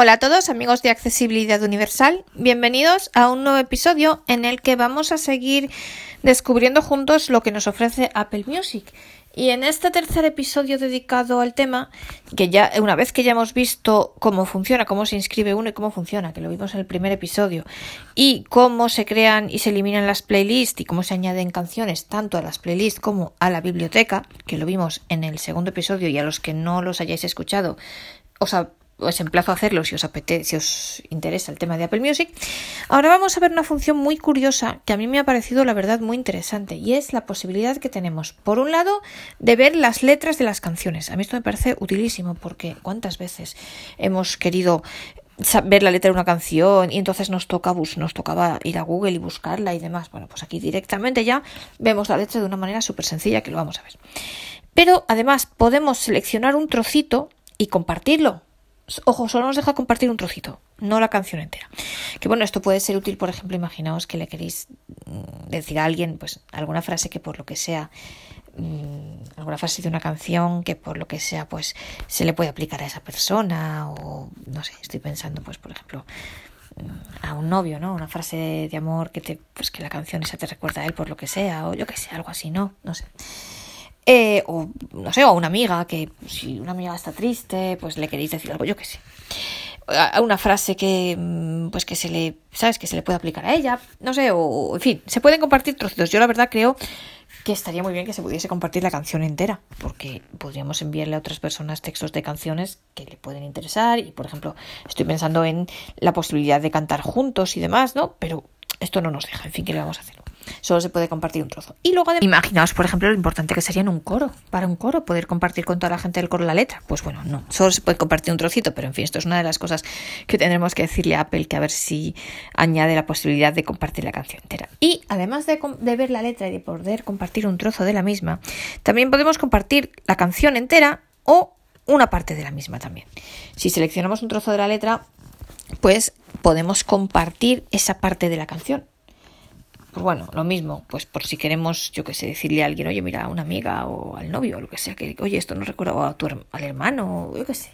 Hola a todos amigos de Accesibilidad Universal, bienvenidos a un nuevo episodio en el que vamos a seguir descubriendo juntos lo que nos ofrece Apple Music. Y en este tercer episodio dedicado al tema, que ya una vez que ya hemos visto cómo funciona, cómo se inscribe uno y cómo funciona, que lo vimos en el primer episodio, y cómo se crean y se eliminan las playlists y cómo se añaden canciones tanto a las playlists como a la biblioteca, que lo vimos en el segundo episodio y a los que no los hayáis escuchado, os, os emplazo a hacerlo si os apetece, si os interesa el tema de Apple Music. Ahora vamos a ver una función muy curiosa que a mí me ha parecido la verdad muy interesante y es la posibilidad que tenemos, por un lado, de ver las letras de las canciones. A mí esto me parece utilísimo porque cuántas veces hemos querido ver la letra de una canción y entonces nos toca nos tocaba ir a Google y buscarla y demás. Bueno, pues aquí directamente ya vemos la letra de una manera súper sencilla que lo vamos a ver. Pero además podemos seleccionar un trocito y compartirlo Ojo, solo nos deja compartir un trocito, no la canción entera. Que bueno, esto puede ser útil, por ejemplo, imaginaos que le queréis mm, decir a alguien, pues, alguna frase que por lo que sea, mm, alguna frase de una canción que por lo que sea, pues, se le puede aplicar a esa persona, o no sé, estoy pensando, pues, por ejemplo, mm, a un novio, ¿no? Una frase de amor que te, pues, que la canción esa te recuerda a él por lo que sea, o yo que sé, algo así, ¿no? No sé. Eh, o no sé, o a una amiga que si una amiga está triste, pues le queréis decir algo, yo qué sé. A una frase que mm, pues que se le, ¿sabes? que se le puede aplicar a ella, no sé, o en fin, se pueden compartir trocitos. Yo la verdad creo que estaría muy bien que se pudiese compartir la canción entera, porque podríamos enviarle a otras personas textos de canciones que le pueden interesar y por ejemplo, estoy pensando en la posibilidad de cantar juntos y demás, ¿no? Pero esto no nos deja, en fin, ¿qué le vamos a hacer? Solo se puede compartir un trozo. Y luego, imaginaos, por ejemplo, lo importante que sería en un coro, para un coro, poder compartir con toda la gente del coro la letra. Pues bueno, no, solo se puede compartir un trocito, pero en fin, esto es una de las cosas que tendremos que decirle a Apple, que a ver si añade la posibilidad de compartir la canción entera. Y además de, de ver la letra y de poder compartir un trozo de la misma, también podemos compartir la canción entera o una parte de la misma también. Si seleccionamos un trozo de la letra, pues podemos compartir esa parte de la canción. Pues bueno, lo mismo, pues por si queremos, yo qué sé, decirle a alguien, oye, mira, a una amiga o al novio o lo que sea, que, oye, esto nos recuerda a tu, al hermano, yo qué sé,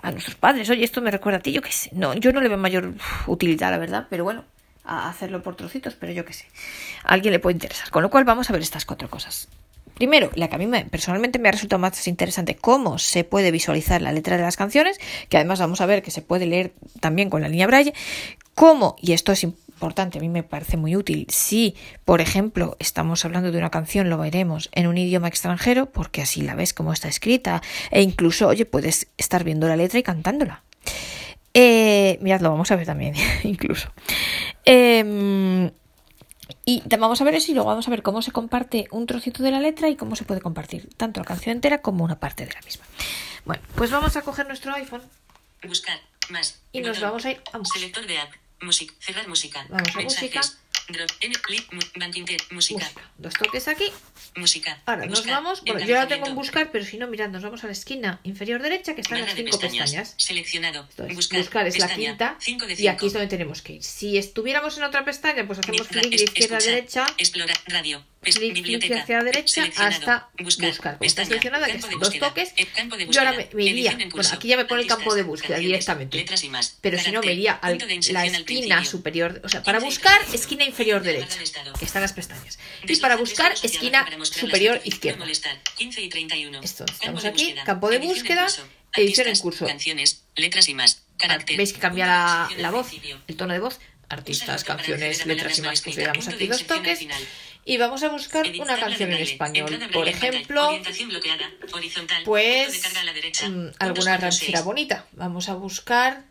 a nuestros padres, oye, esto me recuerda a ti, yo qué sé. No, yo no le veo mayor utilidad, la verdad, pero bueno, a hacerlo por trocitos, pero yo qué sé. A alguien le puede interesar. Con lo cual vamos a ver estas cuatro cosas. Primero, la que a mí personalmente me ha resultado más interesante, cómo se puede visualizar la letra de las canciones, que además vamos a ver que se puede leer también con la línea braille, cómo, y esto es importante, a mí me parece muy útil, si, por ejemplo, estamos hablando de una canción, lo veremos en un idioma extranjero, porque así la ves como está escrita, e incluso, oye, puedes estar viendo la letra y cantándola. Eh, mirad, lo vamos a ver también, incluso. Eh, y vamos a ver eso y luego vamos a ver cómo se comparte un trocito de la letra y cómo se puede compartir tanto la canción entera como una parte de la misma. Bueno, pues vamos a coger nuestro iPhone. Buscar más. Y nos vamos a ir a Selector de app. Music. Cerrar música. Vamos a música. Drop, N, clip, banking, música. música. Dos toques aquí. Música. Ahora nos vamos. Bueno, yo la tengo en buscar, pero si no, mirad, nos vamos a la esquina inferior derecha que están las cinco pestañas. pestañas. Seleccionado. Buscar, buscar es pestaña, la quinta. Cinco de y aquí es donde tenemos que ir. Si estuviéramos en otra pestaña, pues hacemos clic de izquierda a derecha. Explorar radio. Clic, hacia la derecha hasta buscar. está seleccionada, que son dos toques. Yo ahora me, me iría. Bueno, aquí ya me pone el campo de búsqueda directamente. Pero si no, me iría a la esquina superior. O sea, para buscar, esquina inferior derecha que están las pestañas. Y para buscar, esquina superior izquierda. Esto, estamos aquí, campo de búsqueda, edición en curso. Letras y más. Veis que cambia la, la voz, el tono de voz. Artistas, canciones, letras y más. Pues le damos aquí dos toques. Y vamos a buscar una canción en español. Por ejemplo, pues mm, alguna ranchera bonita. Vamos a buscar,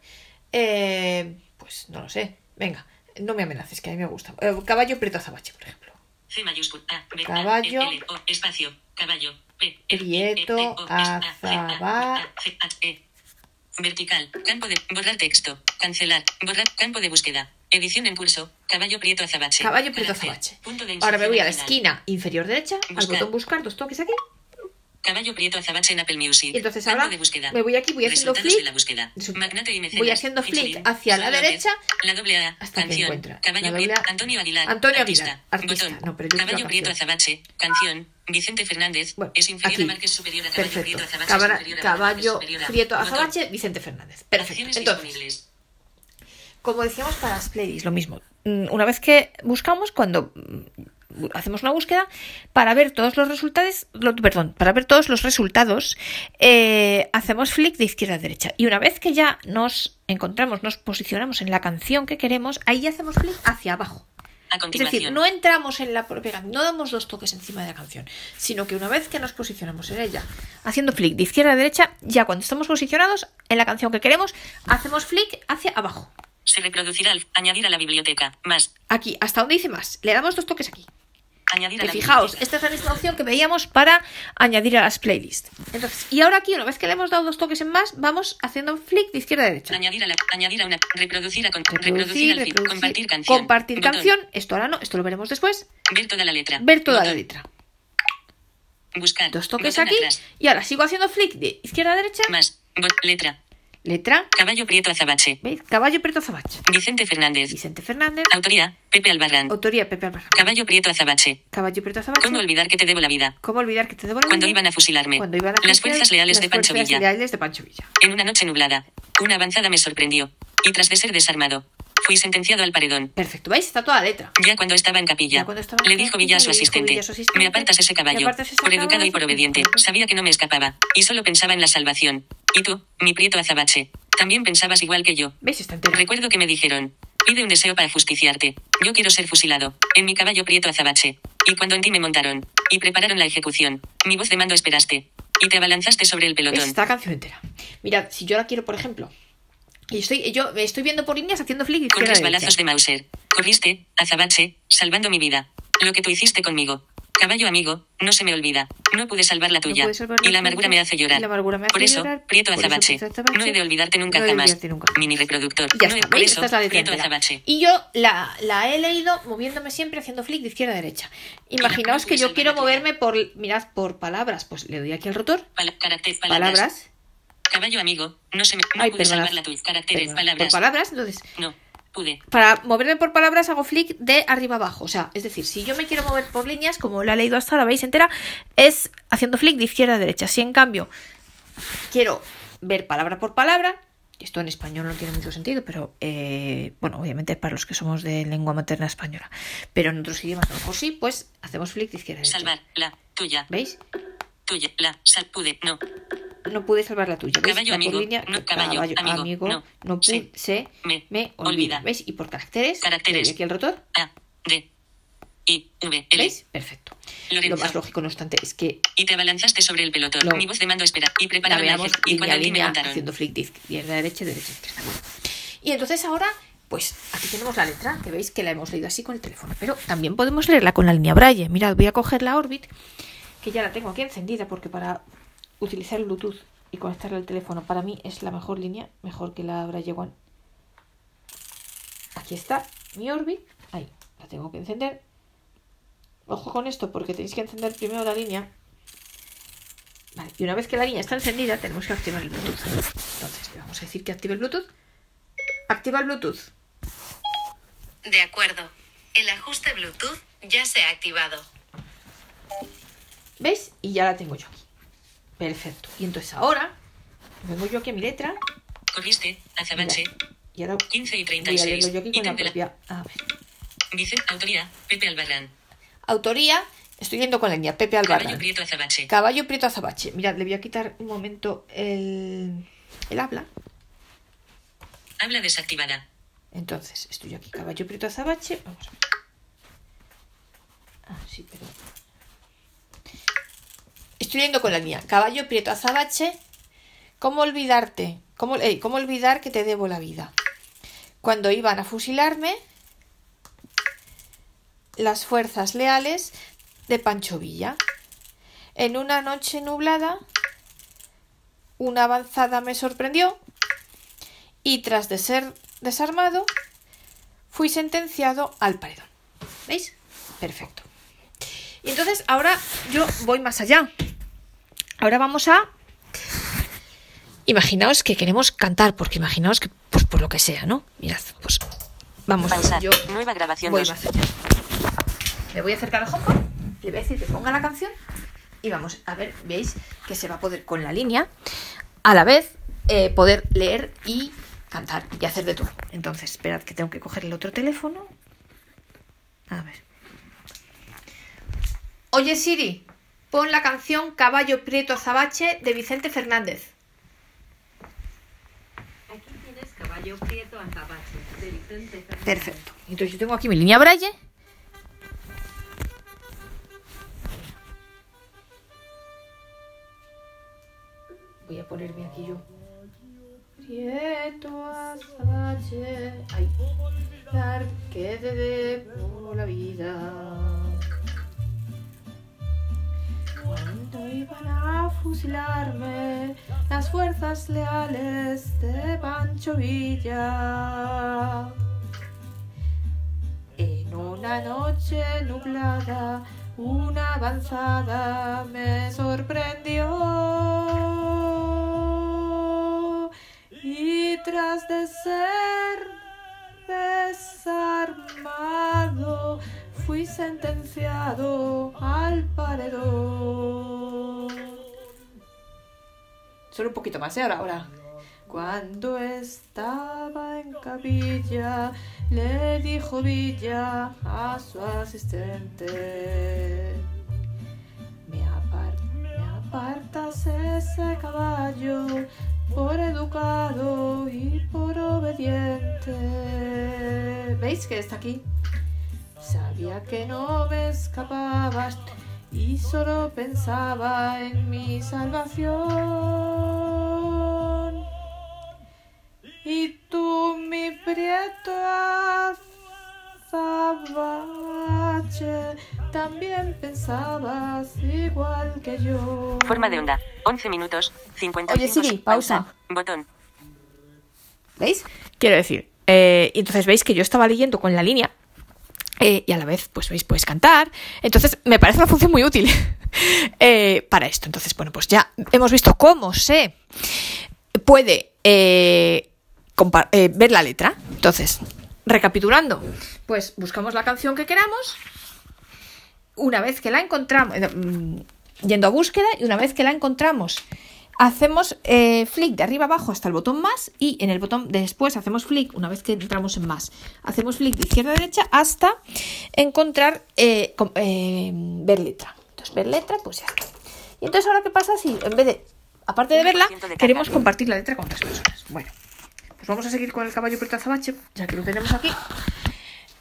eh, pues no lo sé. Venga, no me amenaces, que a mí me gusta. Eh, caballo Prieto Azabache, por ejemplo. C mayúscula. caballo. L, o, espacio. Caballo. P, Prieto Azabache. Vertical. Campo de. Borrar texto. Cancelar. Borrar. Campo de búsqueda. Edición en curso. Caballo Prieto Azabache. Caballo Prieto Azabache. Ahora me voy a la esquina inferior derecha, buscar. al botón buscar, dos toques aquí. Caballo Prieto Azabache en Apple Music. Y entonces ahora de búsqueda. me voy aquí, voy haciendo Resultados flick. de la búsqueda. Magnate y mecenas. voy haciendo flick hacia la derecha. La doble A. hasta que canción. encuentra. Caballo La Prieto. Antonio Aguilar. Antonio artista. Aguilar, artista. Botón. No, pero yo Caballo Prieto. Azabache. Canción. Vicente Fernández. Bueno, es inferior aquí. a Márquez superior a Caballo Perfecto. Prieto Azabache Cabra- superior a caballo Prieto. Azabache, Vicente Fernández. Perfecto. Entonces. Como decíamos para las playlists, lo mismo. Mm, Una vez que buscamos, cuando mm, hacemos una búsqueda, para ver todos los resultados, perdón, para ver todos los resultados, eh, hacemos flick de izquierda a derecha. Y una vez que ya nos encontramos, nos posicionamos en la canción que queremos, ahí ya hacemos flick hacia abajo. A Es decir, no entramos en la propia no damos dos toques encima de la canción, sino que una vez que nos posicionamos en ella, haciendo flick de izquierda a derecha, ya cuando estamos posicionados en la canción que queremos, hacemos flick hacia abajo. Se reproducirá al añadir a la biblioteca. Más. Aquí, hasta donde dice más. Le damos dos toques aquí. Añadir a Que la fijaos, biblioteca. esta es la misma opción que veíamos para añadir a las playlists. Entonces, y ahora aquí, una vez que le hemos dado dos toques en más, vamos haciendo flick de izquierda a derecha. Añadir a la añadir a una reproducir a con, reproducir, Reproducir, al reproducir, compartir canción. compartir Botón. canción. Esto ahora no, esto lo veremos después. Ver toda la letra. Ver toda la letra. Buscar. Dos toques aquí. atrás. Y ahora sigo haciendo flick de izquierda a derecha. Más. Bot- letra. Letra. Caballo Prieto Azabache. ¿Veis? Caballo Prieto Azabache. Vicente Fernández. Vicente Fernández. Autoría. Pepe Albarrán. Autoría Pepe Albarrán. Caballo Prieto Azabache. Caballo Prieto Azabache. ¿Cómo olvidar que te debo la vida? ¿Cómo olvidar que te debo la Cuando vida? iban a fusilarme. Cuando iban a Las fusilar fuerzas leales las de Pancho fuerzas Villa. leales de Pancho Villa. En una noche nublada. Una avanzada me sorprendió. Y tras de ser desarmado, fui sentenciado al paredón. Perfecto, ¿veis? Está toda la letra. Ya cuando estaba en capilla, estaba en le dijo capilla, Villa a su le dijo asistente, Villa a su asistente, me apartas ese "Me caballo, apartas ese por educado y por caballo". obediente, sabía que no me escapaba, y solo pensaba en la salvación. Y tú, mi prieto azabache, también pensabas igual que yo. ¿Veis? Está entera. Recuerdo que me dijeron, pide un deseo para justiciarte, yo quiero ser fusilado, en mi caballo prieto azabache. Y cuando en ti me montaron, y prepararon la ejecución, mi voz de mando esperaste, y te abalanzaste sobre el pelotón. Está la canción entera. Mirad, si yo la quiero, por ejemplo, y estoy, yo me estoy viendo por líneas haciendo flick Con tres balazos de Mauser. Corriste, azabache, salvando mi vida. Lo que tú hiciste conmigo. Caballo amigo, no se me olvida. No pude salvar la No tuya. pude salvar y la la amargura me hace llorar. la me hace Por eso, llorar. Prieto azabache. No he de olvidarte nunca No jamás. olvidarte nunca. Mini reproductor. Ya no está, por eso, es la Prieto azabache. Y yo la, la he leído moviéndome siempre haciendo flick de izquierda a derecha. Imaginaos no que yo quiero la moverme por, mirad, por palabras. Pues le doy aquí al rotor. Pala- carácter, palabras. Palabras. Caballo amigo, no se me. No Ay, pude salvar la tuya. Caracteres, palabras. Por palabras, entonces, No, pude. para moverme por palabras hago flick de arriba abajo. O sea, es decir, si yo me quiero mover por líneas, como la he leído hasta ahora, veis entera, es haciendo flick de izquierda a derecha. Si en cambio quiero ver palabra por palabra, esto en español no tiene mucho sentido, pero eh, bueno, obviamente para los que somos de lengua materna española, pero en otros idiomas a lo mejor sí, pues hacemos flick de izquierda a derecha. Salvar, la, tuya, ¿Veis? Tuya, la, sal, pude, no. No pude salvar la tuya. ¿Veis? Caballo La amigo, línea, no, caballo, amigo, no, no sí, se me, me olvida. olvida. ¿Veis? Y por caracteres, Caracteres. aquí el rotor. A, D, I, V, L. ¿Veis? Perfecto. Lorenzo. Lo más lógico, no obstante, es que Y te abalanzaste sobre el pelotón. Lo- Mi voz de mando espera. Y la prepararon la veamos eje- Y línea cuando haciendo flick izquierda derecha, derecha izquierda. Y entonces ahora, pues aquí tenemos la letra, que veis que la hemos leído así con el teléfono. Pero también podemos leerla con la línea Braille. Mirad, voy a coger la Orbit, que ya la tengo aquí encendida, porque para utilizar el Bluetooth y conectarla al teléfono, para mí es la mejor línea, mejor que la Braille One. Aquí está mi Orbit. Ahí, la tengo que encender. Ojo con esto, porque tenéis que encender primero la línea. Vale, y una vez que la línea está encendida, tenemos que activar el Bluetooth. Entonces, le vamos a decir que active el Bluetooth. Activa el Bluetooth. De acuerdo. El ajuste Bluetooth ya se ha activado. ¿Veis? Y ya la tengo yo aquí. Perfecto. Y entonces ahora, vengo yo aquí a mi letra. Corriste, azabache. Y ahora 15 y voy a 36. yo aquí con la propia. A ver. Vicente, autoría, Pepe Albarrán. Autoría, estoy yendo con la línea Pepe Caballo Albarrán. Prieto Azabache. Caballo Prieto Azabache. Mirad, le voy a quitar un momento el, el habla. Habla desactivada. Entonces, estoy aquí, caballo prieto azabache. Vamos a ver. Ah, sí, pero. Estoy con la línea. Caballo prieto azabache. ¿Cómo olvidarte? ¿Cómo, ¿Cómo olvidar que te debo la vida? Cuando iban a fusilarme, las fuerzas leales de Pancho Villa. En una noche nublada, una avanzada me sorprendió y tras de ser desarmado, fui sentenciado al paredón. ¿Veis? Perfecto. Y entonces ahora yo voy más allá. Ahora vamos a... Imaginaos que queremos cantar, porque imaginaos que, pues por lo que sea, ¿no? Mirad, pues vamos. Pausar. Yo Nueva grabación voy 2. más allá. Me voy a acercar al HomePod, le voy a decir que ponga la canción y vamos a ver, veis que se va a poder con la línea a la vez eh, poder leer y cantar y hacer de todo. Entonces, esperad que tengo que coger el otro teléfono. A ver. Oye Siri, pon la canción Caballo Prieto Azabache de Vicente Fernández. Aquí tienes caballo prieto azabache de Vicente Fernández. Perfecto. Entonces yo tengo aquí mi línea Braille. Voy a ponerme aquí yo. Prieto azabache, ay, dar que dé por la vida. Cuando iban a fusilarme las fuerzas leales de Pancho Villa. En una noche nublada, una avanzada me sorprendió. Y tras de ser desarmado, fui sentenciado al paredón. Solo un poquito más, ¿eh? Ahora, ahora. Cuando estaba en capilla, le dijo Villa a su asistente. Me, me apartas ese caballo por educado y por obediente. ¿Veis que está aquí? Sabía que no me escapabas y solo pensaba en mi salvación. Y tú, mi prieto azabache, también pensabas igual que yo. Forma de onda. 11 minutos. 50 Oye, Siri, pausa. Botón. ¿Veis? Quiero decir, eh, y entonces veis que yo estaba leyendo con la línea eh, y a la vez, pues veis, puedes cantar. Entonces, me parece una función muy útil eh, para esto. Entonces, bueno, pues ya hemos visto cómo se puede eh, ver la letra. Entonces, recapitulando, pues buscamos la canción que queramos. Una vez que la encontramos, mm, yendo a búsqueda, y una vez que la encontramos, hacemos eh, flick de arriba abajo hasta el botón más y en el botón de después hacemos flick una vez que entramos en más. Hacemos flick de izquierda a derecha hasta encontrar eh, eh, ver letra. Entonces ver letra pues ya está. Y entonces ahora qué pasa si en vez de aparte de verla 1% de carga. queremos compartir la letra con otras personas bueno pues vamos a seguir con el caballo Prieto Azabache ya que lo tenemos aquí.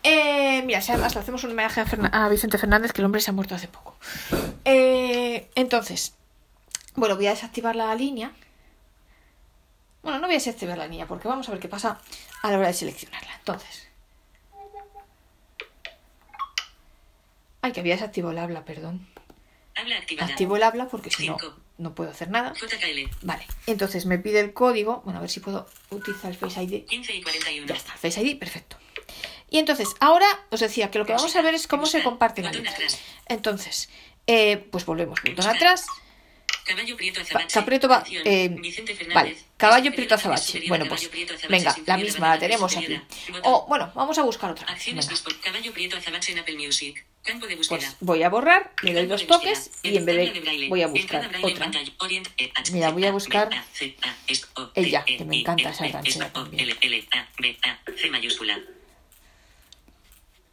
Eh, mira, si además le hacemos un homenaje a, Ferna- a Vicente Fernández, que el hombre se ha muerto hace poco. Entonces, bueno, voy a desactivar la línea. Bueno, no voy a desactivar la línea porque vamos a ver qué pasa a la hora de seleccionarla. Entonces. Ay, que había desactivado el habla, perdón. Habla activada. Activo el habla porque si no, no puedo hacer nada. JKL. Vale, entonces me pide el código. Bueno, a ver si puedo utilizar el Face ID. 15 y 41. Ya está, Face ID, perfecto. Y entonces, ahora os decía que lo que vamos a ver es cómo se comparte la Botón letra. atrás. Entonces, eh, pues volvemos, botón Buscar. atrás. Caballo Prieto Azabache. Caprieto va, eh, vale, caballo Prieto Azabache. Bueno, pues venga, la misma la tenemos aquí. O bueno, vamos a buscar otra. Acciones Caballo Prieto Azabache en Apple Music. Campo de búsqueda. Pues voy a borrar, le doy dos toques y en vez de voy a buscar otra. pantalla. Orient, E, H, Mira, voy a buscar ella, E, que me I, encanta esa E, ranchera también.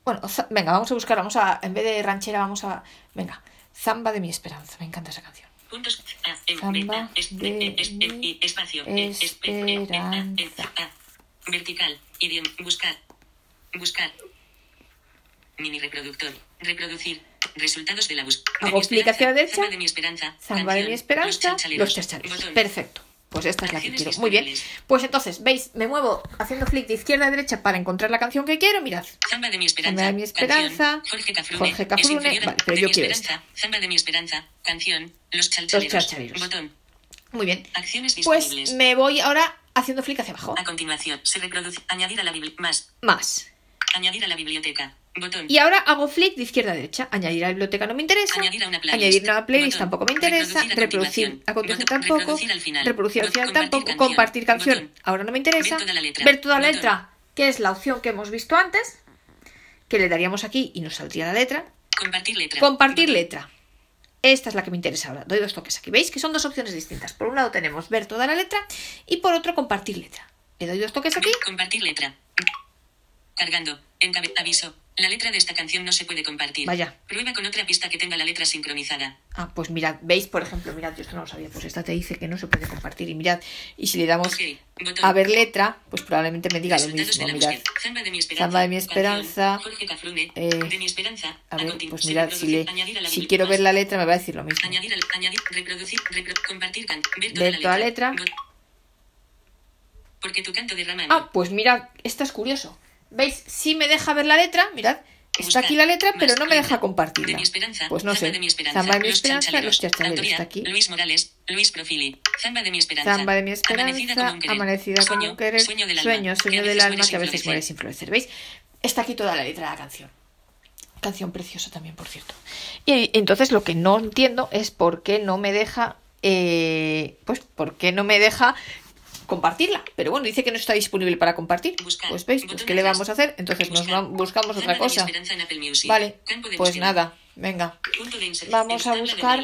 Bueno, venga, vamos a buscar, vamos a, en vez de ranchera, vamos a, venga, Zamba de mi esperanza, me encanta esa canción. Puntos A, M, B, Samba de E, es, E, mi I, espacio, esperanza. A. Vertical, idioma, buscar, buscar. Mini reproductor, reproducir, resultados de la búsqueda. Hago clic hacia la derecha. De mi esperanza. De mi esperanza, Los chachaleros. Perfecto. Pues esta es la que quiero. Muy bien. Pues entonces, ¿veis? Me muevo haciendo flick de izquierda a derecha para encontrar la canción que quiero. Mirad. Zamba de mi esperanza. De mi esperanza. Jorge Cafrune. Jorge Cafrune, vale, pero yo quiero esperanza. Zamba de mi esperanza. Canción. Los chalchaleros. chalchaleros. Botón. Muy bien. Acciones Pues me voy ahora haciendo flick hacia abajo. A continuación, se reproduce. Añadir a la Biblia. Más. Más. Añadir a la biblioteca. Botón. Y ahora hago flick de izquierda a derecha. Añadir a la biblioteca no me interesa. Añadir a una playlist. Añadir una playlist Botón. tampoco me interesa. Reproducir a continuación. tampoco. Reproducir al final. Reproducir al final tampoco. canción. Compartir canción. Botón. Ahora no me interesa. Ver toda la letra. Ver toda la letra, que es la opción que hemos visto antes. Que le daríamos aquí y nos saldría la letra. Compartir letra. Compartir letra. Esta es la que me interesa ahora. Doy dos toques aquí. ¿Veis que son dos opciones distintas? Por un lado tenemos ver toda la letra y por otro compartir letra. Le doy dos toques aquí. Compartir letra. Cargando. Encabe aviso. La letra de esta canción no se puede compartir. Vaya. Prueba con otra pista que tenga la letra sincronizada. Ah, pues mirad, veis, por ejemplo, mirad, yo esto no lo sabía, pues esta te dice que no se puede compartir. Y mirad, y si le damos Ok. Botón. a ver letra, pues probablemente me diga lo mismo. Mirad. Zamba de mi esperanza. Zamba de mi esperanza. Jorge Cafrune. Eh, de mi esperanza. a ver, pues mirad, si, le, si quiero ver la letra me va a decir lo mismo. Añadir, al, añadir, reproducir, repro- compartir, can, ver toda Ver la toda letra. letra. Porque tu canto derrama. Ah, pues mirad, esto es curioso. ¿Veis? Si me deja ver la letra, mirad, está aquí la letra, pero no me deja compartirla. Pues no sé. Zamba de mi esperanza, los chachaleros, está aquí. Luis Morales, Luis Profili. Zamba de mi esperanza. Zamba de mi Amanecida como esperanza, amanecida como Sueño, un querer, Sueño del alma. sueño, sueño del alma que a veces mueres influencer. ¿Veis? Está aquí toda la letra de la canción. Canción preciosa también, por cierto. Y entonces lo que no entiendo es por qué no me deja, eh, pues, por qué no me deja compartirla. Pero bueno, dice que no está disponible para compartir. Buscar. Pues veis, pues ¿qué le vamos a hacer? Entonces nos va- buscamos otra cosa. Vale, pues nada, venga. Vamos a buscar-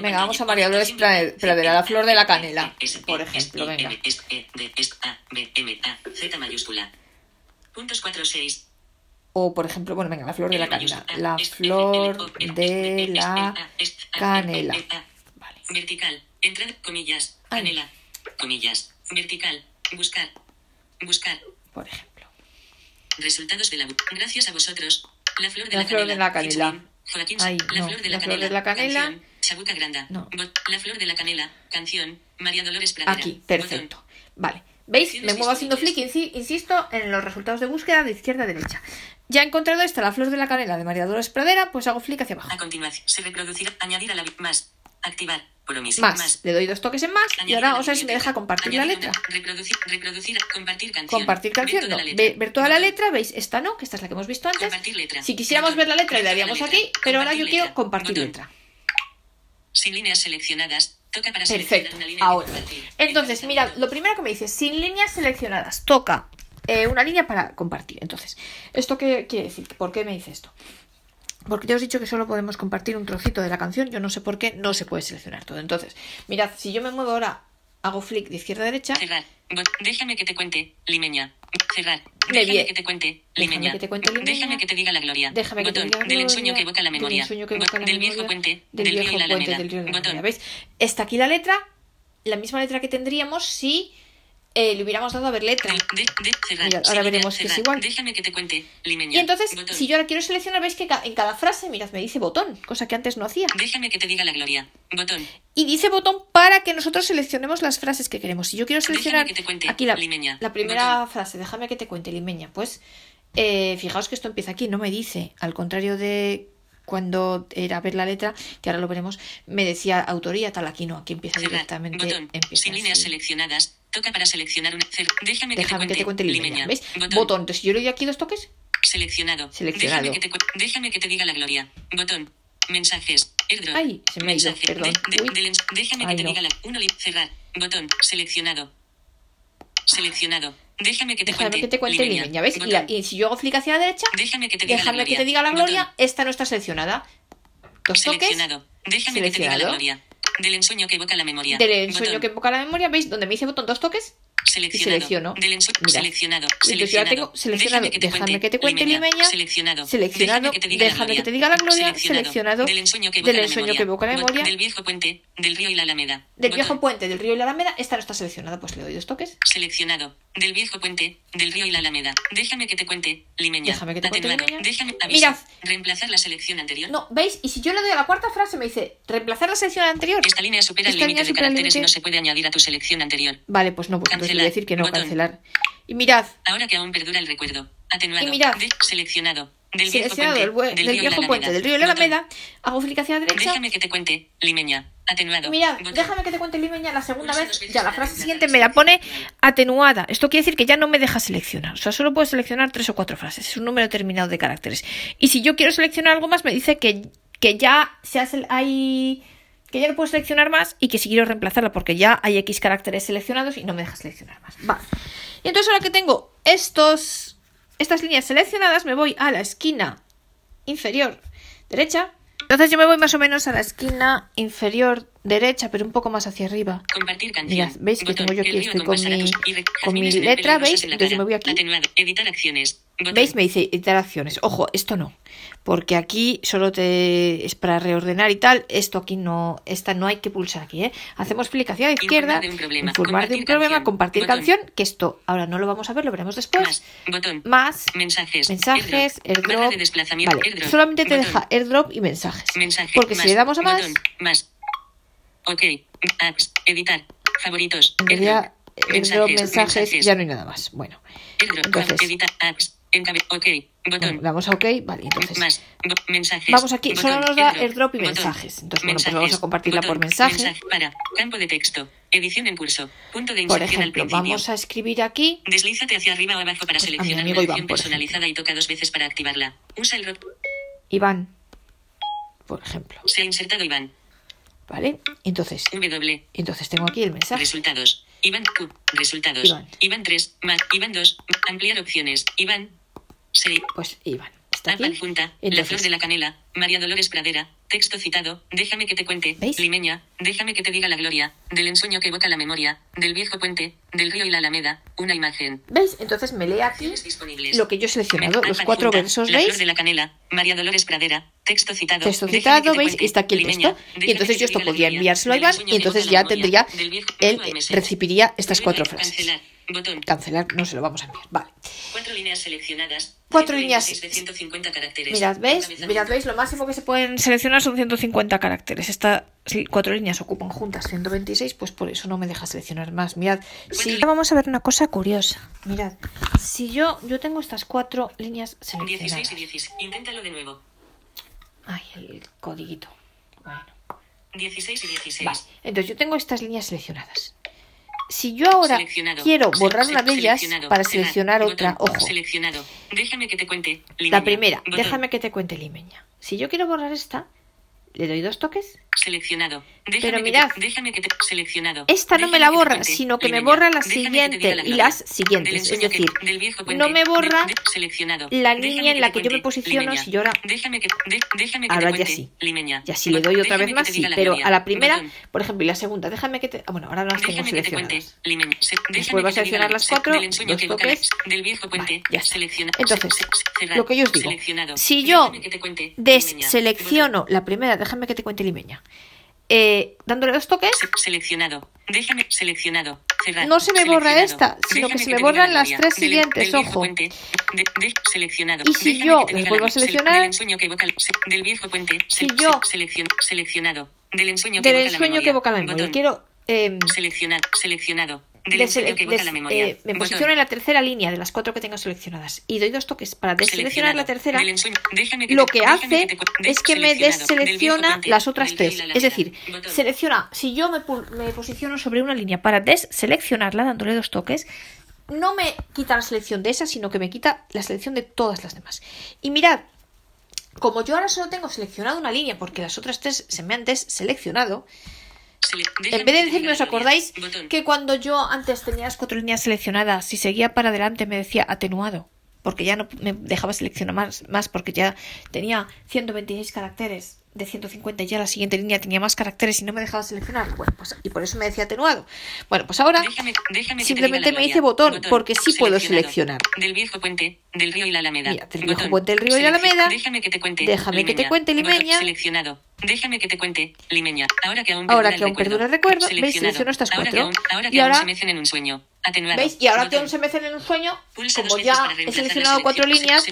Venga, vamos a. María Dolores. Pradera, la flor de la canela, por ejemplo, venga. M, S, E, D, S, A, B, M, A, Z mayúscula. Puntos 4, 6. O por ejemplo, bueno, venga, la flor de la canela. La flor de la canela. E. Vertical. Entrada, comillas. Canela. Comillas. Vertical. Buscar. Buscar. Por ejemplo. Resultados de la Gracias a vosotros. La flor de La la, flor canela. de la canela. Featuring Joaquín. Ay, la no, flor de la la, flor de la canela. Canción, Chabuca Granda. No. La flor de la canela. Canción. María Dolores Pradera. Aquí, perfecto. Vale. ¿Veis? Me muevo haciendo flick, insisto, en los resultados de búsqueda de izquierda a derecha. Ya he encontrado esta, la flor de la canela de María Dolores Pradera, pues hago flick hacia abajo. A continuación, se reproducirá. Añadir a la más. Activar. Promis. Más. Le doy dos toques en más y ahora a la vamos a ver si me deja compartir la letra. una- reproducir, reproducir, compartir canción. Compartir canción, Ver no. toda la letra. Ve- ver toda la letra, ¿veis? Esta no, que esta es la que hemos visto antes. Letra. Si quisiéramos Botón. ver la letra, le daríamos la aquí, letra. pero ahora yo quiero letra. compartir Botón. letra. Sin líneas seleccionadas. Toca para Perfecto. una línea Ahora. Entonces, mirad, lo primero que me dice, sin líneas seleccionadas, toca eh, una línea para compartir. Entonces, ¿esto qué quiere decir? ¿Por qué me dice esto? Porque ya os he dicho que solo podemos compartir un trocito de la canción, yo no sé por qué, no se puede seleccionar todo. Entonces, mirad, si yo me muevo ahora, hago flick de izquierda a derecha, Cerrar. Déjame que te cuente, limeña. Cerrar. Me Déjame que te cuente, Déjame limeña. que te cuente, limeña. Déjame que te diga la gloria. Déjame que te Botón. diga la Del ensueño gloria, que evoca la del memoria. ensueño que evoca la del viejo memoria, puente. del viejo puente del río y la Botón. Alameda. ¿Veis? Está aquí la letra, la misma letra que tendríamos si eh, le hubiéramos dado a ver letra. Del- de- de- cerrar. Mirad, ahora veremos que es cerrar. igual. Déjame que te cuente, limeña. Y entonces, Botón. si yo ahora quiero seleccionar, veis que en cada frase, mirad, me dice botón, cosa que antes no hacía. Déjame que te diga la gloria. Botón. Y dice botón para que nosotros seleccionemos las frases que queremos. Si yo quiero seleccionar que te cuente, aquí la, limeña. la primera Botón. frase, déjame que te cuente, limeña. Pues eh, fijaos que esto empieza aquí, no me dice, al contrario de cuando era ver la letra, que ahora lo veremos, me decía autoría tal, aquí no, aquí empieza Cerrar. directamente. Botón. Empieza Sin líneas seleccionadas. Toca para seleccionar un. cer- Déjame, que te cuente limeña. Botón. Botón. Entonces, si yo le doy aquí dos toques, Seleccionado. Seleccionado. Déjame que, te, déjame que te diga la gloria. Botón. Mensajes. Airdrop. Ay, se me ha ido, perdón. De- de- déjame Ay, que te no. diga la. Uno li- cerrar. Botón. Seleccionado. Seleccionado. Déjame que te déjame cuente. que te cuente limeña. ¿Ves? Y, Botón. la- y si yo hago clic hacia la derecha, Déjame que te diga déjame la que gloria. te diga la gloria, esta no está seleccionada. Dos toques. Seleccionado. Déjame que te diga la Seleccionado. gloria. Del ensueño que evoca la memoria. Del ensueño Botón. que evoca la memoria, ¿veis? Donde me dice botón dos toques, Seleccionado. selecciono. Del Mira. Seleccionado. Entonces ya tengo seleccionado. Déjame que te cuente limeña. Seleccionado. Seleccionado. Déjame que te diga la Déjame que gloria. te diga la gloria. Seleccionado. Del ensueño que evoca la memoria. Del viejo puente. Del río y la alameda. Del viejo puente del río y la Alameda, esta no está seleccionada, pues le doy dos toques. Seleccionado. Del viejo puente. Del río y la alameda. Déjame que te cuente. Limeña. Déjame que te cuente limeña. Déjame. Mirad. Reemplazar la selección anterior. No, ¿veis? Y si yo le doy a la cuarta frase, me dice reemplazar la sección anterior. Esta línea supera el Esta límite de el caracteres y no se puede añadir a tu selección anterior. Vale, pues no, pues a Cancelar. decir que no, Botón. cancelar. Y mirad, Ahora que aún perdura el recuerdo. Atenuado. Y mirad. De- seleccionado. Del viejo seleccionado puente, el, bue- del del viejo puente del río y la. Alameda, hago clic hacia la derecha. Déjame que te cuente. Limeña. Atenuado. Mirad, Botón. déjame que te cuente Limeña la segunda vez, ya la frase siguiente me la pone atenuada. Esto quiere decir que ya no me deja seleccionar. O sea, solo puedo seleccionar tres o cuatro frases. Es un número determinado de caracteres. Y si yo quiero seleccionar algo más, me dice que, que ya se hace, hay que ya no puedo seleccionar más y que si quiero reemplazarla porque ya hay X caracteres seleccionados y no me deja seleccionar más. Vale. Y entonces ahora que tengo estos, estas líneas seleccionadas, me voy a la esquina inferior derecha. Entonces yo me voy más o menos a la esquina inferior derecha, pero un poco más hacia arriba. Compartir canción. Mirad, ¿veis que tengo yo aquí? Estoy con mi- con mi letra, ¿veis? Entonces me voy aquí. Editar acciones. ¿Veis? Me dice editar acciones. Ojo, esto no. Porque aquí solo te es para reordenar y tal. Esto aquí no. Esta no hay que pulsar aquí, ¿eh? Hacemos clic hacia la izquierda. Informar de un problema. Informar de un Compartir problema. canción. Compartir Botón. canción. Que esto ahora no lo vamos a ver, lo veremos después. Más. Botón. Más. Mensajes. Mensajes, airdrop. de desplazamiento. Vale, airdrop. solamente te Botón. deja airdrop y mensajes. Mensaje. Porque si le damos a más. Ok. Apps. Editar. Favoritos. en realidad, airdrop, airdrop, mensajes, ya no hay nada más. Bueno, Entonces- editar apps. Ok. bueno, Botón. le damos a OK. Vale, entonces. Más. Mensajes. Vamos aquí, solo Botón, nos da airdrop y botón, mensajes. Entonces, bueno, pues mensajes, vamos a compartirla por botón, mensaje. mensaje para. Campo de texto. Edición en curso. Punto de Por inserción al ejemplo, principio. vamos a escribir aquí. Deslízate hacia arriba o abajo para Pues seleccionar amigo una Iván, por personalizada y toca dos veces para activarla. Usa el rock. Iván, por ejemplo. Se ha insertado Iván. ¿Vale? Entonces, W. entonces tengo aquí el mensaje. Resultados. Iván Q. Resultados. Iván. Iván 3. Más. Iván 2. Ampliar opciones. Iván. 6. Pues Iván. Está Tapa aquí. adjunta. La flor de la canela. María Dolores Pradera. Texto citado. Déjame que te cuente. ¿Veis? Limeña. Déjame que te diga la gloria. Del ensueño que evoca la memoria. Del viejo puente. Del río y la alameda. Una imagen. ¿Veis? Entonces me lee aquí lo que yo he seleccionado. Los cuatro adjunta. versos, La flor ¿veis? de la canela. María Dolores Pradera. Texto citado. Texto citado, ¿veis? está aquí el texto. Y entonces yo esto podría enviárselo a Iván y entonces ya tendría, él recibiría estas cuatro frases. Cancelar. Botón. Cancelar, no se lo vamos a enviar. Vale. Cuatro líneas seleccionadas. Cuatro 126 líneas. de 150 caracteres. Mirad, ¿veis? Mirad, ¿veis? Lo máximo que se pueden seleccionar son 150 caracteres. Estas sí, cuatro líneas ocupan juntas 126, pues por eso no me deja seleccionar más. Mirad, si vamos a ver una cosa curiosa. Mirad, si yo yo tengo estas cuatro líneas 16 y seleccionadas. 16. Inténtalo de nuevo. Ay, el codiguito. Bueno. 16 y 16. Vale, entonces yo tengo estas líneas seleccionadas. Si yo ahora quiero borrar una de ellas para seleccionar otra, ojo. Déjame que te cuente. la primera, déjame que te cuente limeña. Si yo quiero borrar esta, le doy dos toques Seleccionado. Déjame Pero que mirad, te, déjame que te, seleccionado. Esta no me la que te borra, sino que me borra la siguiente la y las siguientes. Es decir, del viejo no me borra De- de- seleccionado. la línea en la que yo me posiciono Limeña. si yo ahora- Déjame que, déjame que Ahora te ya sí. Limeña. Y así le doy otra Déjame vez más, sí. Pero a la primera, Botón. por ejemplo, y la segunda, déjame que te. ah, Bueno, ahora no las tengo seleccionadas. Déjame vuelvo a seleccionar la- las cuatro, dos toques. Del viejo puente. Vale, ya Entonces, lo que yo os digo, si yo deselecciono la primera, déjame que te cuente limeña, eh, dándole dos toques, Se- Seleccionado. Déjame. Seleccionado. No se me borra Seleccionado. esta, sino que se me borran la las tres siguientes, ojo. seleccionado. Y si Déjame yo las vuelvo a seleccionar, Del viejo puente. Si yo- se- seleccion- seleccionado. Del ensueño que evoca la memoria. Quiero. em, Seleccionar. Seleccionado. Que la memoria. eh, me Botón. posiciono en la tercera línea de las cuatro que tengo seleccionadas y doy dos toques para deseleccionar la tercera. Que Lo que hace te es que me deselecciona las otras tres. la Es decir, Botón. selecciona. Si yo me, posiciono sobre una línea para deseleccionarla dándole dos toques, no me quita la selección de esa, sino que me quita la selección de todas las demás. Y mirad, como yo ahora solo tengo seleccionado una línea porque las otras tres se me han deseleccionado, Sele- en vez de decirme, ¿os acordáis que cuando yo antes tenía las cuatro líneas seleccionadas, si seguía para adelante me decía atenuado? Porque ya no me dejaba seleccionar más, más porque ya tenía 126 caracteres de 150 y ya la siguiente línea tenía más caracteres y no me dejaba seleccionar. Bueno, pues y por eso me decía atenuado. Bueno, pues ahora Déjame- déjame que te simplemente me dice gloria. botón, porque sí puedo seleccionar. Del viejo puente, del río y la alameda. Mira, del viejo Botón. puente, del río y la Alameda. Déjame que te cuente. Déjame que te cuente, Botón. Limeña. Seleccionado. Déjame que te cuente, limeña. Ahora que aún Ahora perdura que aún perdura el recuerdo, ¿veis? Selecciono estas Ahora que cuatro. aún- ahora que Y aún ahora- se mecen en un sueño. Atenuado. ¿Veis? Y ahora que Botón. aún se me hacen en un sueño, como ya he seleccionado cuatro líneas,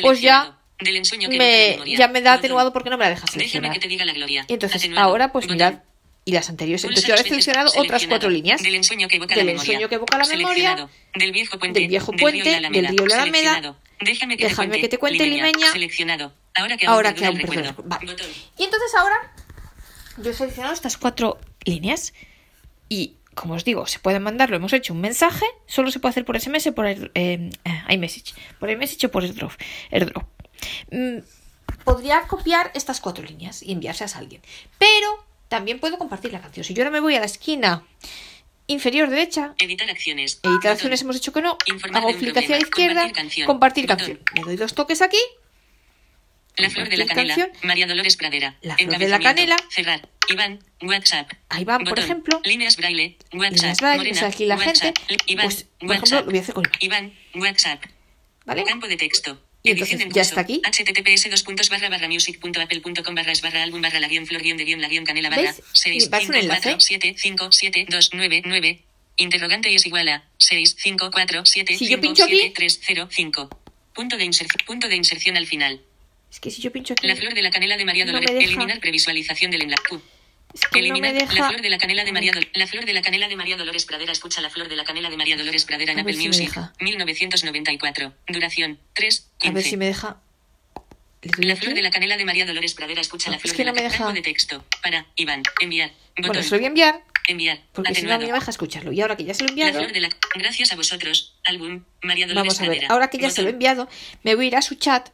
pues ya. Del ensueño que me, ya me da atenuado porque no me la deja seleccionar. que te diga la gloria. Y entonces Atenuado. ahora, pues mirad, y las anteriores. Entonces yo ahora he seleccionado otras cuatro líneas. Del ensueño que evoca Del la memoria. que evoca la memoria. Del viejo puente. del viejo puente, del río la Alameda. Déjame que Déjame te cuente. que te cuente, Limeña. Limeña. Seleccionado. Ahora que aún. Ahora que aún el el- vale. Y entonces ahora yo he seleccionado estas cuatro líneas y como os digo, se puede mandar, lo hemos hecho un mensaje, solo se puede hacer por SMS, por air- eh, eh, iMessage, por iMessage o por AirDrop. AirDrop. Mm, podría copiar estas cuatro líneas y enviárselas a alguien, pero también puedo compartir la canción. Si yo ahora me voy a la esquina inferior derecha, Editar acciones. editar acciones hemos dicho que no, Informar hago clic hacia la izquierda, Compartir canción. compartir canción. Le doy dos toques aquí La flor de la canela. canción. María Dolores Pradera. La flor de la canela. Cerrar. Iván. WhatsApp. Ahí van, por ejemplo. Líneas braille. WhatsApp. Líneas braille, Morena, o sea, aquí la WhatsApp. gente, Iván. pues, por WhatsApp. ejemplo, lo voy a hacer con Iván. WhatsApp. ¿Vale? Campo de texto. Entonces en ya está aquí. https dos puntos barra barra music.apple.com barra es barra álbum barra la guion flor guion de guion la guion canela barra ¿Veis? 6 Y va a ser un 5 enlace. 4 7 5 7 2 9 9 interrogante y es igual a 6 5 4 7 Si yo 5 pincho aquí- 7 3 0 5 punto de inserción punto de inserción al final Es que si yo pincho aquí, la flor de la canela de María No Dolores deja. eliminar previsualización del enlace Que no Eliminar me la deja. flor de la canela de María Dol- la flor de la canela de María Dolores Pradera. Escucha la flor de la canela de María Dolores Pradera en Apple si Music. deja. 1994 duración 3 A ver 15 si me deja. La flor de la canela de María Dolores Pradera. Escucha No, la flor es que de no la me ca- deja. campo de texto. Para Iván enviar. Botón. Bueno, se lo voy a enviar. Enviar. Porque si no me deja escucharlo. Y ahora que ya se lo he la enviado, flor de la gracias a vosotros álbum María Dolores vamos a ver. Pradera. Ahora que ya se lo he Botón. enviado, me voy a ir a su chat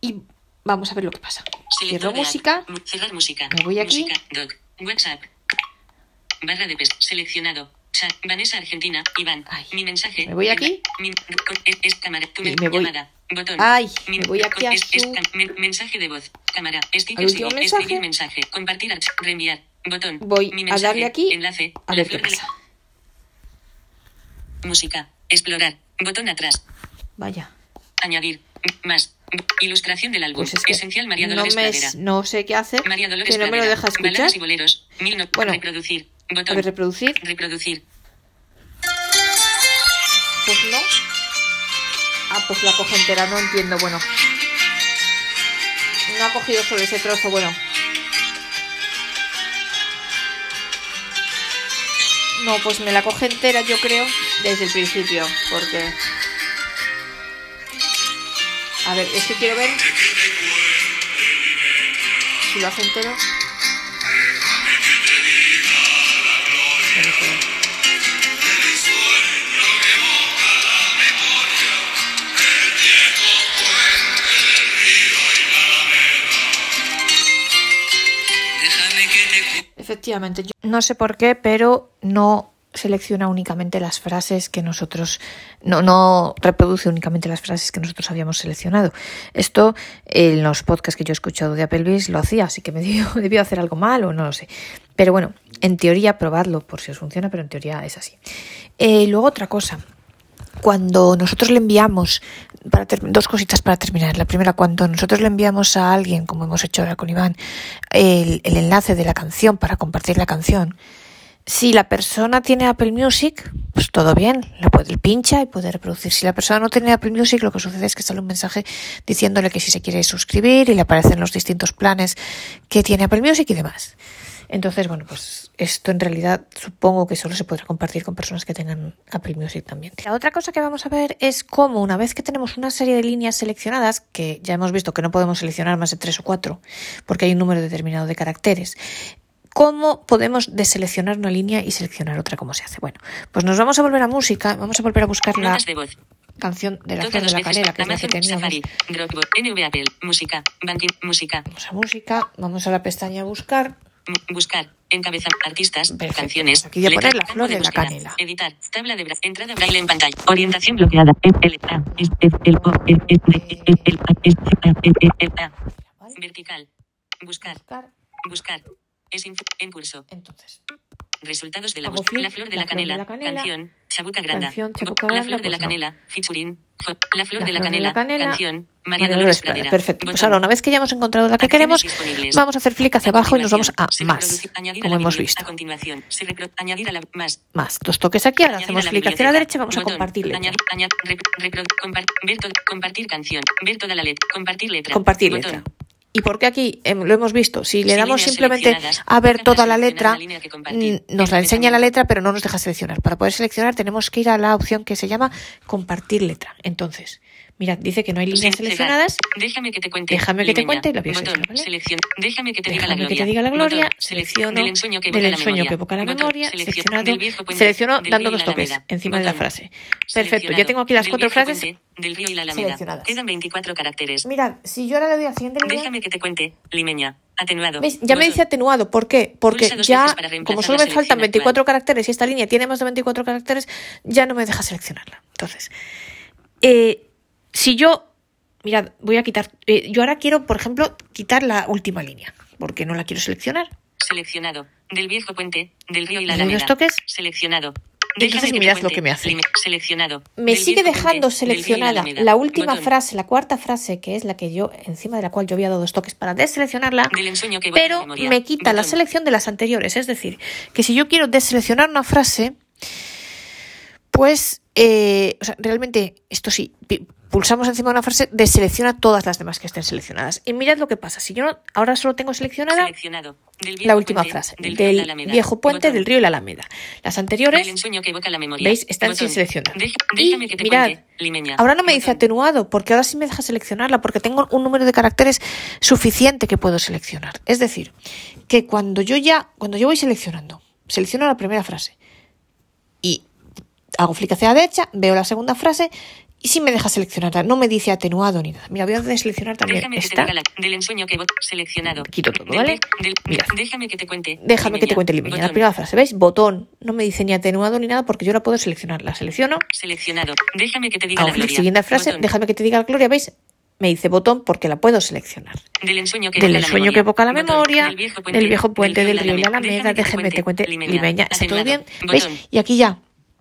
y vamos a ver lo que pasa. Cierro música. Cerrar música Me voy aquí. música doc WhatsApp barra de pes seleccionado chat Vanessa Argentina Iván Ay, mi mensaje me voy aquí. mi, es, es cámara tu Y me voy. llamada botón Ay, Mi- me voy aquí a es- es su- cam- men- mensaje de voz cámara sticker último mensaje. escribir mensaje compartir reenviar botón Voy mi a mensaje, darle aquí enlace a ver qué de la- pasa. música explorar botón atrás Vaya. añadir más ilustración del álbum Pues es que esencial María no, Dolores me, Pradera no sé qué hacer, María Dolores que no me lo deja escuchar. Baladas y boleros. Mil no- Bueno. reproducir. A Botón. ver, reproducir. reproducir. Pues no. Ah, pues la coge entera, no entiendo. Bueno. No ha cogido solo ese trozo, bueno. No, pues me la coge entera, yo creo, desde el principio, porque... A ver, es que quiero ver si lo hace entero. Efectivamente, yo no sé por qué, pero no selecciona únicamente las frases que nosotros no, no reproduce únicamente las frases que nosotros habíamos seleccionado. Esto en los podcasts que yo he escuchado de Applebee's lo hacía, así que me debió, debió hacer algo mal o no lo sé. Pero bueno, en teoría probadlo por si os funciona, pero en teoría es así. Eh, luego otra cosa, cuando nosotros le enviamos, para dos cositas para terminar. La primera, cuando nosotros le enviamos a alguien, como hemos hecho ahora con Iván, el, el enlace de la canción para compartir la canción, si la persona tiene Apple Music, pues todo bien, la puede pincha y puede reproducir. Si la persona no tiene Apple Music, lo que sucede es que sale un mensaje diciéndole que si se quiere suscribir y le aparecen los distintos planes que tiene Apple Music y demás. Entonces, bueno, pues esto en realidad supongo que solo se podrá compartir con personas que tengan Apple Music también. La otra cosa que vamos a ver es cómo una vez que tenemos una serie de líneas seleccionadas, que ya hemos visto que no podemos seleccionar más de tres o cuatro, porque hay un número determinado de caracteres, ¿Cómo podemos deseleccionar una línea y seleccionar otra? ¿Cómo se hace? Bueno, pues nos vamos a volver a música, vamos a volver a buscar la de canción de la flor de la canela, que es la que teníamos. Música. Banking. Música. Vamos a música, vamos a la pestaña buscar. M- Buscar. Encabezar. Artistas. Perfecto, Canciones. aquí voy a letras, poner la flor de la búsqueda, canela. Editar. Tabla de entrada braille en pantalla. Orientación bloqueada. Vertical. Buscar. Buscar. Es en curso. Entonces, Resultados de la búsqueda. La flor de la la de canela. la canela. Canción. Chabuca Granda. Canción, Chabuca La flor de la pues canela. Featuring. La flor de la canela. la canela. Canción. María Dolores Pradera. Perfecto. Pues ahora, una vez que ya hemos encontrado la que queremos, vamos a hacer clic hacia abajo y nos vamos a más, como hemos visto. A continuación, se añadir a la más. Más. Dos toques aquí, ahora hacemos clic hacia la derecha y vamos a compartir compartir canción. Ver toda la letra. Compartir letra. Compartir Botón. letra. ¿Y por qué aquí em, lo hemos visto? Si le damos simplemente a ver toda la letra, la mm, nos la enseña la letra, pero no nos deja seleccionar. Para poder seleccionar tenemos que ir a la opción que se llama compartir letra. Entonces, Mirad, dice que no hay líneas seleccionadas. Déjame que te cuente. Déjame que te cuente y la voy a Botón. seleccionar, ¿vale? Selección. Déjame que te diga la Déjame que gloria. te diga la gloria, Botón. selecciono Del ensueño que del evoca la ensueño memoria. que evoca la Botón. memoria, Selección. seleccionado, Del viejo puente, selecciono del dando dos la toques Alameda. encima de la frase. Perfecto, ya tengo aquí las cuatro frases puente, Del río y la Alameda. seleccionadas. Quedan 24 caracteres. Mirad, si yo ahora le doy a siguiente línea, Déjame que te cuente. Limeña. Atenuado. Ya me dice atenuado. ¿Por qué? Porque ya, como solo me faltan selección 24 actual. caracteres y esta línea tiene más de 24 caracteres, ya no me deja seleccionarla. Entonces, eh, si yo, mirad, voy a quitar, eh, yo ahora quiero, por ejemplo, quitar la última línea, porque no la quiero seleccionar. Seleccionado. Del viejo puente. Del río y la Alameda. toques. Seleccionado. Entonces mirad lo que me hace. Seleccionado. Me sigue dejando seleccionada la última frase, la cuarta frase, que es la que yo, encima de la cual yo había dado dos toques para deseleccionarla, Del ensueño que evoca la pero me quita la selección de las anteriores. Es decir, que si yo quiero deseleccionar una frase, pues, eh, o sea, realmente, esto sí, pulsamos encima de una frase, deselecciona todas las demás que estén seleccionadas. Y mirad lo que pasa. Si yo no- ahora solo tengo seleccionada la última puente, frase, del Alameda. viejo puente, Botón. del río y la Alameda. Las anteriores Del ensueño que evoca la memoria. ¿Veis? Están Botón. sin seleccionar. Deja- Y que te mirad, Limeña. ahora no me dice atenuado, porque ahora sí me deja seleccionarla, porque tengo un número de caracteres suficiente que puedo seleccionar. Es decir, que cuando yo ya, cuando yo voy seleccionando, selecciono la primera frase hago flick hacia la derecha, veo la segunda frase y sí me deja seleccionarla, no me dice atenuado ni nada. Mira, voy a deseleccionar también Déjame que te esta. la, del ensueño que seleccionado. Quito todo, ¿vale? del- Mirad. déjame que te cuente. Déjame que te cuente Limeña. La primera frase, ¿veis? Botón. No me dice ni atenuado ni nada porque yo la puedo seleccionar. La selecciono Seleccionado. Déjame que te diga Hago la gloria. siguiente frase, Botón. déjame que te diga la gloria, ¿veis? Me dice botón porque la puedo seleccionar. Del ensueño que Del ensueño que evoca la Botón. memoria, Del viejo puente, del viejo puente, del río y la Alameda, déjame que te cuente Limeña. ¿Está todo bien? ¿Veis? Y aquí ya,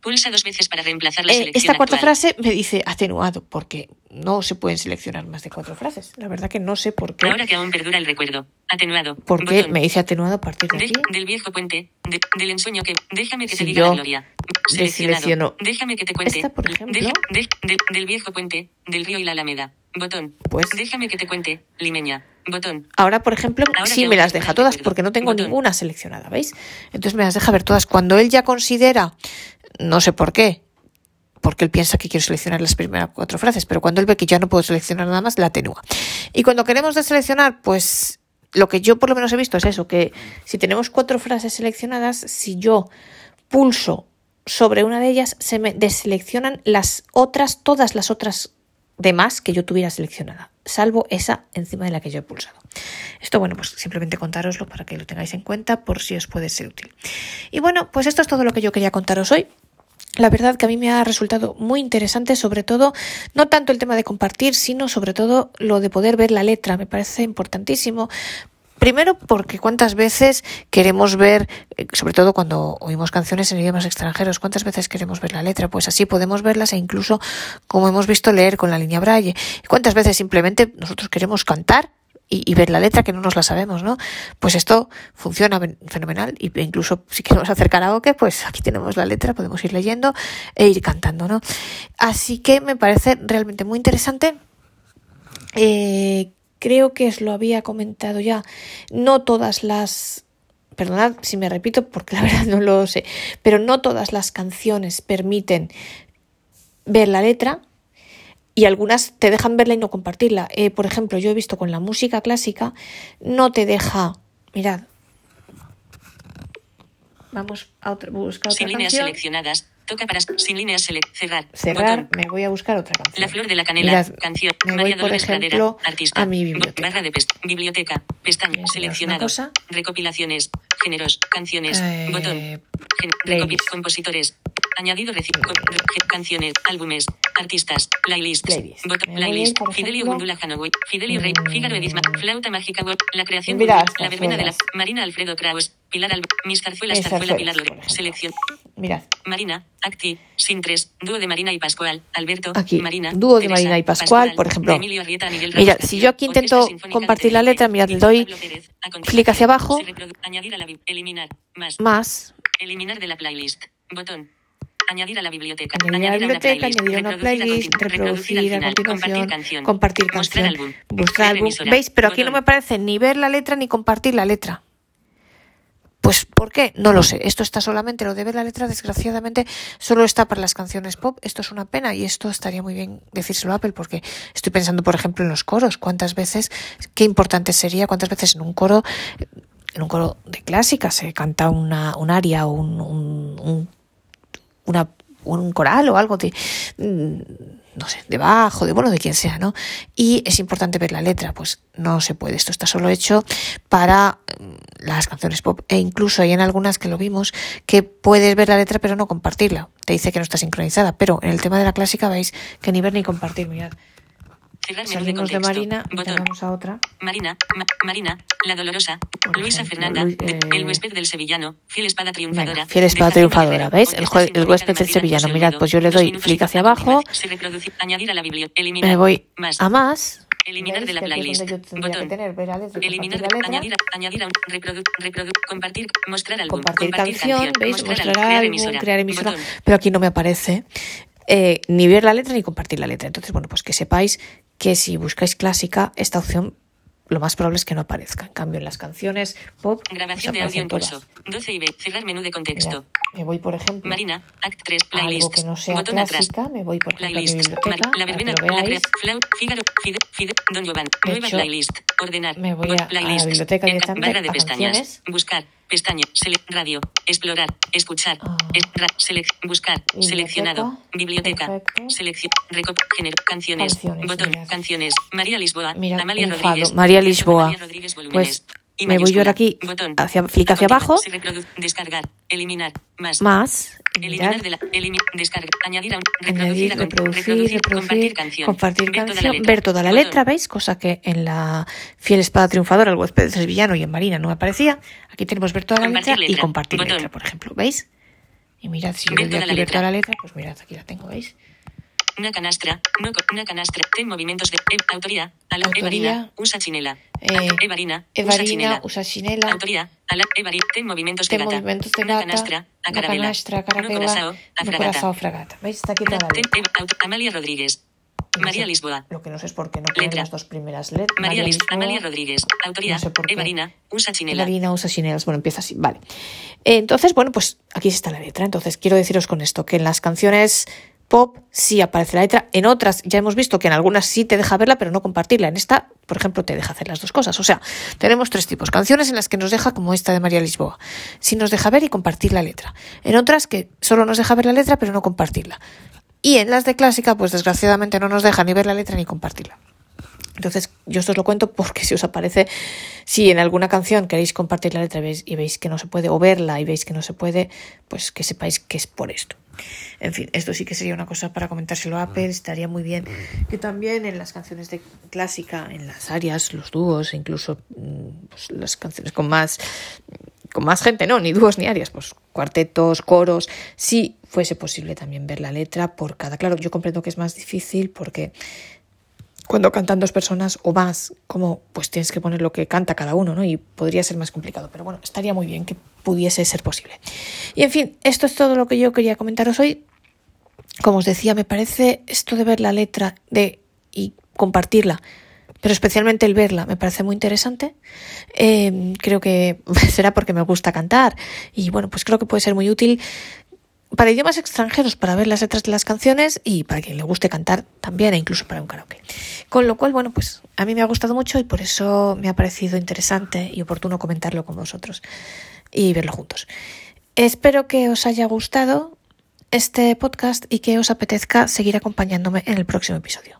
Pulsa dos veces para reemplazar la eh, selección esta cuarta actual. frase me dice atenuado porque no se pueden seleccionar más de cuatro frases. La verdad que no sé por qué. Ahora que aún perdura el recuerdo. Atenuado. ¿Por qué Botón. me dice atenuado a partir de De- aquí? del viejo puente, de- del ensueño que déjame que Si te diga yo la gloria. Seleccionado. Déjame que te cuente. esta, por ejemplo. Deja- de- de- del viejo puente, del río y la Alameda. Botón. Pues- déjame que te cuente. Limeña. Botón. Ahora, por ejemplo, Ahora sí me las deja todas porque no tengo Botón. ninguna seleccionada, ¿veis? Entonces me las deja ver todas. Cuando él ya considera, no sé por qué, porque él piensa que quiero seleccionar las primeras cuatro frases, pero cuando él ve que ya no puedo seleccionar nada más, la atenúa. Y cuando queremos deseleccionar, pues lo que yo por lo menos he visto es eso, que si tenemos cuatro frases seleccionadas, si yo pulso sobre una de ellas, se me deseleccionan las otras, todas las otras demás que yo tuviera seleccionada, salvo esa encima de la que yo he pulsado. Esto, bueno, pues simplemente contároslo para que lo tengáis en cuenta por si os puede ser útil. Y bueno, pues esto es todo lo que yo quería contaros hoy. La verdad que a mí me ha resultado muy interesante, sobre todo, no tanto el tema de compartir, sino sobre todo lo de poder ver la letra. Me parece importantísimo. Primero porque cuántas veces queremos ver, eh, sobre todo cuando oímos canciones en idiomas extranjeros, cuántas veces queremos ver la letra, pues así podemos verlas e incluso como hemos visto leer con la línea braille. Cuántas veces simplemente nosotros queremos cantar y, ver la letra que no nos la sabemos, ¿no? Pues esto funciona fenomenal y incluso si queremos hacer karaoke, pues aquí tenemos la letra, podemos ir leyendo e ir cantando, ¿no? Así que me parece realmente muy interesante. Eh, creo que os lo había comentado ya. No todas las perdonad si me repito porque la verdad no lo sé, pero no todas las canciones permiten ver la letra y algunas te dejan verla y no compartirla. Eh, por ejemplo, yo he visto con la música clásica, no te deja, mirad, vamos a otra, buscar otra Sin líneas canción, seleccionadas. Toca para sin líneas cerrar. cerrar, Botón. me voy a buscar otra canción. La flor de la canela. Mirad, canción. me voy, María por Dolores ejemplo, Pradera, artista. a mi biblioteca. Barra de biblioteca. Pestaña. Seleccionado. Recopilaciones. Géneros. Canciones. Eh, Botón. Gen- compositores. Añadido canciones. Álbumes. Artistas. Playlists. Playlist. Playlist. por Fidelio Gundula Hanoway. Fidelio Rey. mm, Fígaro Edith Ma- Flauta Mágica. La creación. Estas La verbena de la. Marina Alfredo Kraus. Pilar Al. Mis zarzuelas. Zarzuela Pilar. Selección. Mirad, Marina, Acti, Sintres, dúo de Marina y Pascual, Alberto, Aquí, Marina, dúo de Marina y Pascual, por ejemplo. de Emilio Arrieta, Miguel Mira, si yo aquí intento compartir de la letra, mirad, le doy clic hacia abajo. eliminar, más, más, eliminar de la playlist, botón. Añadir a la biblioteca. añadir a la una biblioteca, playlist, añadir a una reproducir a playlist, conti- reproducir a continuación, compartir canción, compartir mostrar canción, álbum, mostrar álbum. ¿Veis? Pero aquí no me parece ni ver la letra ni compartir la letra. Pues, ¿por qué? No lo sé. Esto está solamente, lo de ver la letra, desgraciadamente, solo está para las canciones pop. Esto es una pena y esto estaría muy bien decírselo a Apple porque estoy pensando, por ejemplo, en los coros. ¿Cuántas veces, qué importante sería, cuántas veces en un coro, en un coro de clásica se canta una, un aria o un, un, un una un coral o algo de, mm, no sé, de bajo, de bueno, de quien sea, ¿no? Y es importante ver la letra, pues no se puede. Esto está solo hecho para mm, las canciones pop e incluso hay en algunas que lo vimos que puedes ver la letra pero no compartirla. Te dice que no está sincronizada, pero en el tema de la clásica veis que ni ver ni compartir, mirad. Salimos de, Marina y vamos a otra. Marina, Marina, la dolorosa, Luisa Fernanda, eh, el huésped del sevillano, fiel espada triunfadora. fiel espada triunfadora, ¿veis? El, el huésped del sevillano. Mirad, pues yo le doy clic hacia abajo. Me voy a más. Eliminar de la playlist. Botón. Tener, Eliminar, la letra. añadir, añadir a un reproduc, reproduc, compartir, mostrar álbum, compartir, compartir canción, canción, ¿veis? mostrar, Mostrar álbum, crear emisora. crear emisora. Pero aquí no me aparece eh, ni ver la letra ni compartir la letra. Entonces, bueno, pues que sepáis que si buscáis clásica, esta opción lo más probable es que no aparezca. En cambio, en las canciones pop, pues Grabación de audio en curso. 12 y B. Cerrar menú de contexto. Mirad, me voy, por ejemplo, Marina, Act 3, a algo playlist. que no sea Botón atrás. clásica, me voy, por ejemplo, a mi Playlist. biblioteca, Mar- la verbena, la pre, Flau, Fígaro, Fide, Fide, Don Giovanni. Nueva playlist. Ordenar. me voy a- a la playlist. biblioteca En- directamente, Barra de a pestañas. canciones. Buscar. Pestaña. Sele, radio. Explorar. Escuchar. Es- ra- selec- buscar. Biblioteca. Seleccionado. Biblioteca. Perfecto. Selección. Recop. Género. Canciones. Canciones, Botón. Canciones. María Lisboa. Mirad, Amalia. Rodríguez. María Lisboa. María Rodríguez, volúmenes. Pues Y me voy yo ahora aquí. Botón. hacia, clic hacia abajo, Descargar. Eliminar. Más. más, Eliminar mirad, de la. Elimi. Añadir a un. añadir, Reproducir. a con- reproducir, reproducir, compartir canción. compartir Ver toda canción, letra. ver toda la Botón. letra, ¿veis? Cosa que en la fiel espada triunfadora, el huésped del villano y en Marina no me aparecía. Aquí tenemos ver toda la Compartir letra, y letra. compartir Botón. letra, por ejemplo, ¿veis? Y mirad, si yo Ver le doy aquí la ver letra. toda la letra, pues mirad, aquí la tengo, ¿veis? Una canastra. No, co- una canastra. Ten movimientos de. e- autoría. Ala, Autoría. Evarina. Usa chinela. Eh, Ala, Evarina. Usa Evarina, chinela. usa chinela. Autoría. Ala, Evari. Ten movimientos de Ten gata. movimientos de Una gata, canastra. A una carabela. canastra, No carabela, corazao. A no fragata. corazao, fragata. ¿Veis? Está aquí toda la ten- letra. Auto- Amalia Rodríguez. No María sé- Lisboa. Lo que no sé es por qué no ponen Letra. las dos primeras letras. María Lis- Lisboa. Amalia Rodríguez. Autoría. No sé por qué. Evarina. Usa chinela. Evarina usa chinelas. Bueno, empieza así. Vale. Eh, Entonces, bueno, pues aquí está la letra. Entonces, quiero deciros con esto que en las canciones pop sí aparece la letra. En otras ya hemos visto que en algunas sí te deja verla, pero no compartirla. En esta, por ejemplo, te deja hacer las dos cosas. O sea, tenemos tres tipos. Canciones en las que nos deja, como esta de María Lisboa, sí nos deja ver y compartir la letra. En otras que solo nos deja ver la letra, pero no compartirla. Y en las de clásica, pues desgraciadamente no nos deja ni ver la letra ni compartirla. Entonces, yo esto os lo cuento porque si os aparece, si en alguna canción queréis compartir la letra y veis, y veis que no se puede, o verla y veis que no se puede, pues que sepáis que es por esto. En fin, esto sí que sería una cosa para comentárselo a Apple, estaría muy bien. Que también en las canciones de clásica, en las áreas, los dúos, incluso mm, pues, las canciones con más con más gente, no, ni dúos ni áreas, pues cuartetos, coros, si fuese posible también ver la letra por cada. Claro, yo comprendo que es más difícil porque cuando cantan dos personas o más, como pues tienes que poner lo que canta cada uno, ¿no? Y podría ser más complicado, pero bueno, estaría muy bien que pudiese ser posible. Y en fin, esto es todo lo que yo quería comentaros hoy. Como os decía, me parece esto de ver la letra de y compartirla, pero especialmente el verla, me parece muy interesante. Eh, creo que será porque me gusta cantar y bueno, pues creo que puede ser muy útil para idiomas extranjeros, para ver las letras de las canciones y para quien le guste cantar también e incluso para un karaoke. Con lo cual, bueno, pues a mí me ha gustado mucho y por eso me ha parecido interesante y oportuno comentarlo con vosotros y verlo juntos. Espero que os haya gustado este podcast y que os apetezca seguir acompañándome en el próximo episodio.